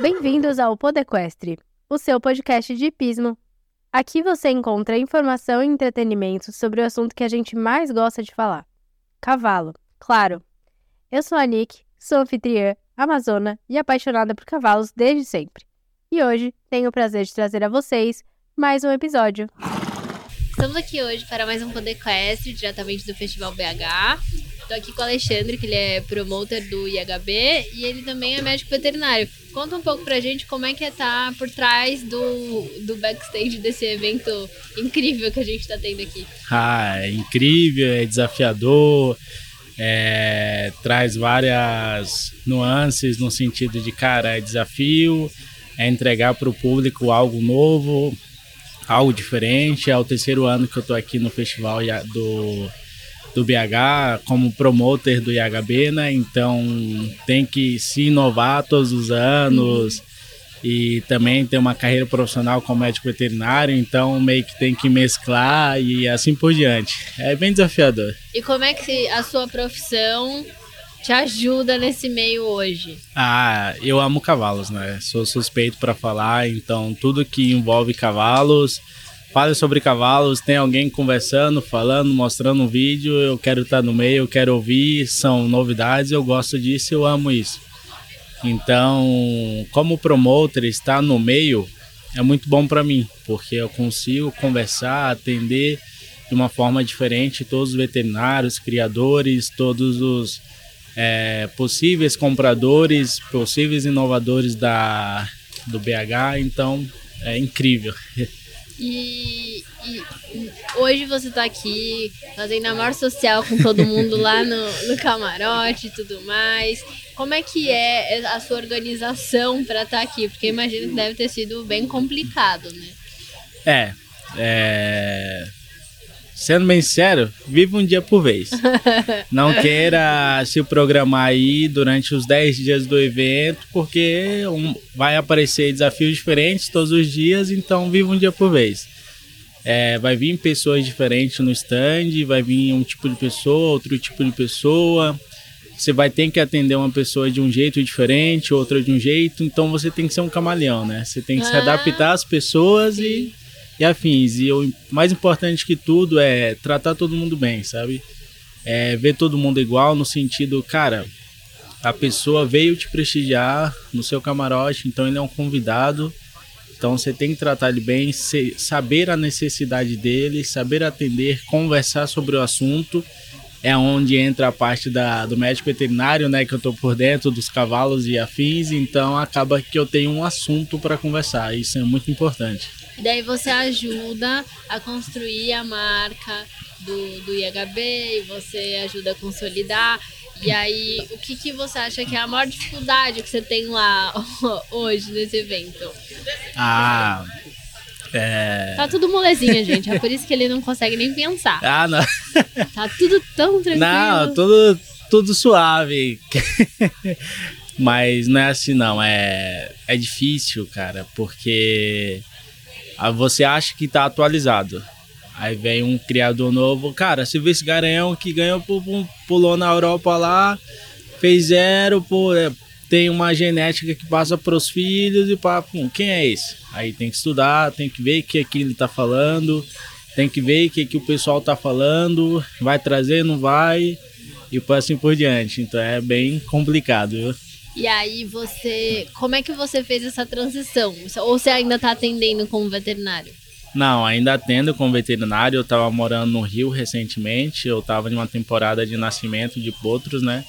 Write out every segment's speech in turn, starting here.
Bem-vindos ao Podequestre, o seu podcast de hipismo. Aqui você encontra informação e entretenimento sobre o assunto que a gente mais gosta de falar: cavalo, claro. Eu sou a Nick, sou anfitriã, amazona e apaixonada por cavalos desde sempre. E hoje tenho o prazer de trazer a vocês mais um episódio. Estamos aqui hoje para mais um Podequestre, diretamente do Festival BH. Estou aqui com o Alexandre, que ele é promotor do IHB e ele também é médico veterinário. Conta um pouco pra gente como é que é tá por trás do, do backstage desse evento incrível que a gente está tendo aqui. Ah, é incrível, é desafiador, é, traz várias nuances no sentido de, cara, é desafio, é entregar para o público algo novo, algo diferente. É o terceiro ano que eu estou aqui no festival do do BH como promotor do IHB, né? Então tem que se inovar todos os anos uhum. e também ter uma carreira profissional como médico veterinário, então meio que tem que mesclar e assim por diante. É bem desafiador. E como é que a sua profissão te ajuda nesse meio hoje? Ah, eu amo cavalos, né? Sou suspeito para falar, então tudo que envolve cavalos fale sobre cavalos, tem alguém conversando, falando, mostrando um vídeo, eu quero estar no meio, eu quero ouvir, são novidades, eu gosto disso, eu amo isso. Então, como promotor, estar no meio é muito bom para mim, porque eu consigo conversar, atender de uma forma diferente todos os veterinários, criadores, todos os é, possíveis compradores, possíveis inovadores da, do BH, então é incrível. E, e, hoje você está aqui fazendo amor social com todo mundo lá no, no camarote e tudo mais. Como é que é a sua organização para estar tá aqui? Porque imagino que deve ter sido bem complicado, né? É, é... Sendo bem sério, vive um dia por vez. Não queira se programar aí durante os 10 dias do evento, porque um, vai aparecer desafios diferentes todos os dias, então vive um dia por vez. É, vai vir pessoas diferentes no stand, vai vir um tipo de pessoa, outro tipo de pessoa. Você vai ter que atender uma pessoa de um jeito diferente, outra de um jeito, então você tem que ser um camaleão, né? Você tem que ah, se adaptar às pessoas sim. e e afins. E o mais importante que tudo é tratar todo mundo bem, sabe? É ver todo mundo igual no sentido, cara, a pessoa veio te prestigiar no seu camarote, então ele é um convidado. Então você tem que tratar ele bem, saber a necessidade dele, saber atender, conversar sobre o assunto. É onde entra a parte da, do médico veterinário, né? Que eu tô por dentro dos cavalos e afins, então acaba que eu tenho um assunto para conversar. Isso é muito importante. Daí você ajuda a construir a marca do, do IHB você ajuda a consolidar. E aí, o que, que você acha que é a maior dificuldade que você tem lá hoje nesse evento? Ah. É... Tá tudo molezinha, gente. É por isso que ele não consegue nem pensar. Ah, não. Tá tudo tão tranquilo. Não, tudo, tudo suave. Mas não é assim, não. É, é difícil, cara, porque Aí você acha que tá atualizado. Aí vem um criador novo, cara, se vê esse garanhão que ganhou, pulou na Europa lá, fez zero, pô, é, tem uma genética que passa para os filhos e para quem é esse? Aí tem que estudar, tem que ver o que aqui ele tá falando, tem que ver o que, que o pessoal tá falando, vai trazer, não vai, e assim por diante. Então é bem complicado, viu? E aí você, como é que você fez essa transição? Ou você ainda está atendendo como veterinário? Não, ainda atendo como veterinário. Eu estava morando no Rio recentemente. Eu estava em uma temporada de nascimento de potros, né?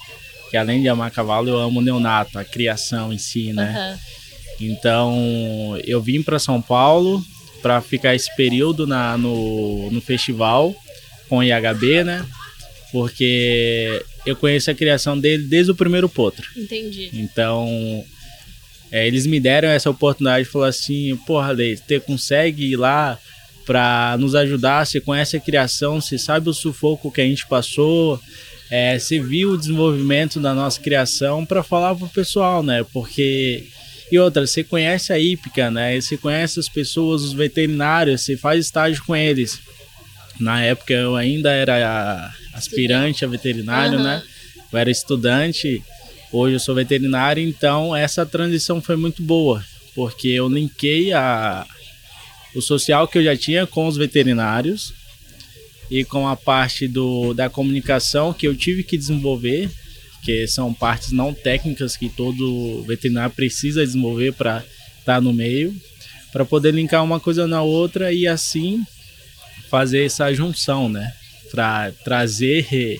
Que além de amar cavalo, eu amo neonato, a criação em si, né? Uhum. Então, eu vim para São Paulo para ficar esse período na, no, no festival com IHB, né? Porque eu conheço a criação dele desde o primeiro potro. Entendi. Então, é, eles me deram essa oportunidade e falaram assim: porra, Lei, você consegue ir lá para nos ajudar? Você conhece a criação, você sabe o sufoco que a gente passou, é, você viu o desenvolvimento da nossa criação para falar pro pessoal, né? Porque. E outra, você conhece a hípica, né? Você conhece as pessoas, os veterinários, você faz estágio com eles. Na época eu ainda era aspirante a veterinário, uhum. né? Eu era estudante Hoje eu sou veterinário, então essa transição foi muito boa, porque eu linkei a, o social que eu já tinha com os veterinários e com a parte do, da comunicação que eu tive que desenvolver, que são partes não técnicas que todo veterinário precisa desenvolver para estar tá no meio, para poder linkar uma coisa na outra e assim fazer essa junção, né? Para trazer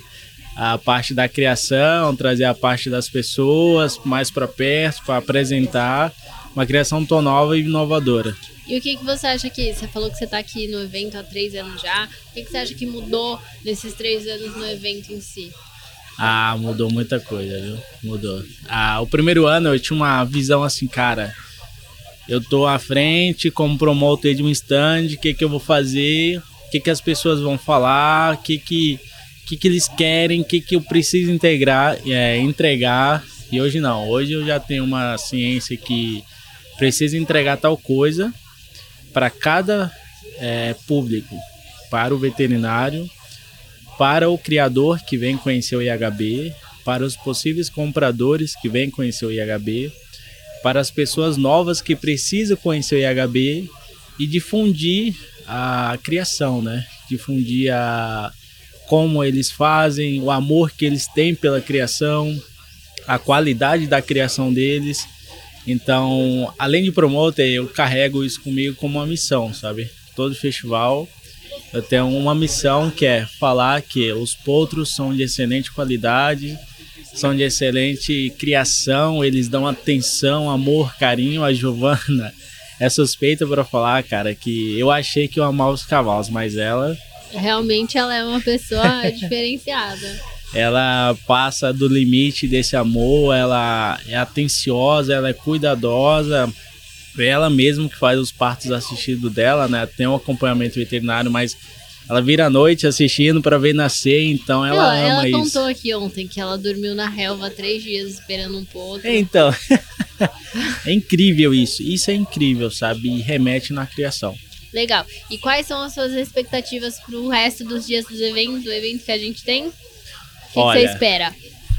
a parte da criação, trazer a parte das pessoas mais para perto, para apresentar uma criação tão nova e inovadora. E o que, que você acha que. Você falou que você está aqui no evento há três anos já. O que, que você acha que mudou nesses três anos no evento em si? Ah, mudou muita coisa, viu? Mudou. Ah, o primeiro ano eu tinha uma visão assim, cara. Eu tô à frente como promotor de um stand, o que, que eu vou fazer, que, que as pessoas vão falar, o que, que, que, que eles querem, o que, que eu preciso integrar, é, entregar. E hoje não, hoje eu já tenho uma ciência que precisa entregar tal coisa para cada é, público, para o veterinário, para o criador que vem conhecer o IHB, para os possíveis compradores que vêm conhecer o IHB, para as pessoas novas que precisam conhecer o IHB e difundir a criação, né? Difundir a como eles fazem, o amor que eles têm pela criação, a qualidade da criação deles então, além de promoter, eu carrego isso comigo como uma missão, sabe? Todo festival eu tenho uma missão que é falar que os potros são de excelente qualidade, são de excelente criação, eles dão atenção, amor, carinho. A Giovana é suspeita para falar, cara, que eu achei que eu amava os cavalos, mas ela. Realmente ela é uma pessoa diferenciada ela passa do limite desse amor, ela é atenciosa, ela é cuidadosa. Ela mesma que faz os partos assistidos dela, né? Tem um acompanhamento veterinário, mas ela vira à noite assistindo para ver nascer, então ela, ela ama ela isso. Ela contou aqui ontem que ela dormiu na relva três dias esperando um pouco. Então, é incrível isso. Isso é incrível, sabe? E remete na criação. Legal. E quais são as suas expectativas para o resto dos dias do evento, do evento que a gente tem? O que, Olha, que você espera?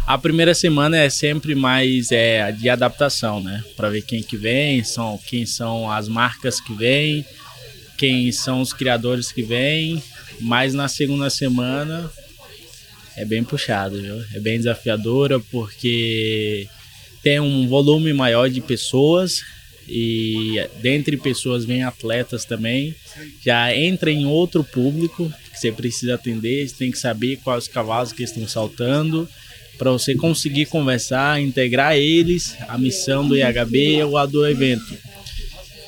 A primeira semana é sempre mais é, de adaptação, né? Para ver quem que vem, são, quem são as marcas que vêm, quem são os criadores que vêm. Mas na segunda semana é bem puxado, viu? É bem desafiadora porque tem um volume maior de pessoas e dentre pessoas vem atletas também. Já entra em outro público que você precisa atender, você tem que saber quais cavalos que estão saltando para você conseguir conversar, integrar eles, a missão do IHB ou a do evento.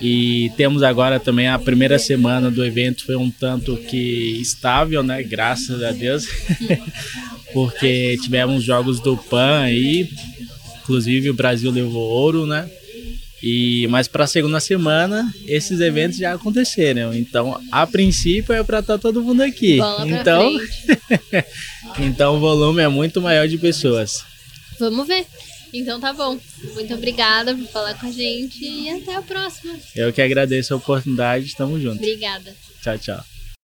E temos agora também a primeira semana do evento foi um tanto que estável, né? Graças a Deus. Porque tivemos jogos do PAN aí, inclusive o Brasil levou ouro, né? E mas para a segunda semana esses eventos já aconteceram. Então, a princípio é para estar tá todo mundo aqui. Bola então, então o volume é muito maior de pessoas. Vamos ver. Então tá bom. Muito obrigada por falar com a gente e até a próxima. Eu que agradeço a oportunidade. Estamos juntos. Obrigada. Tchau, tchau.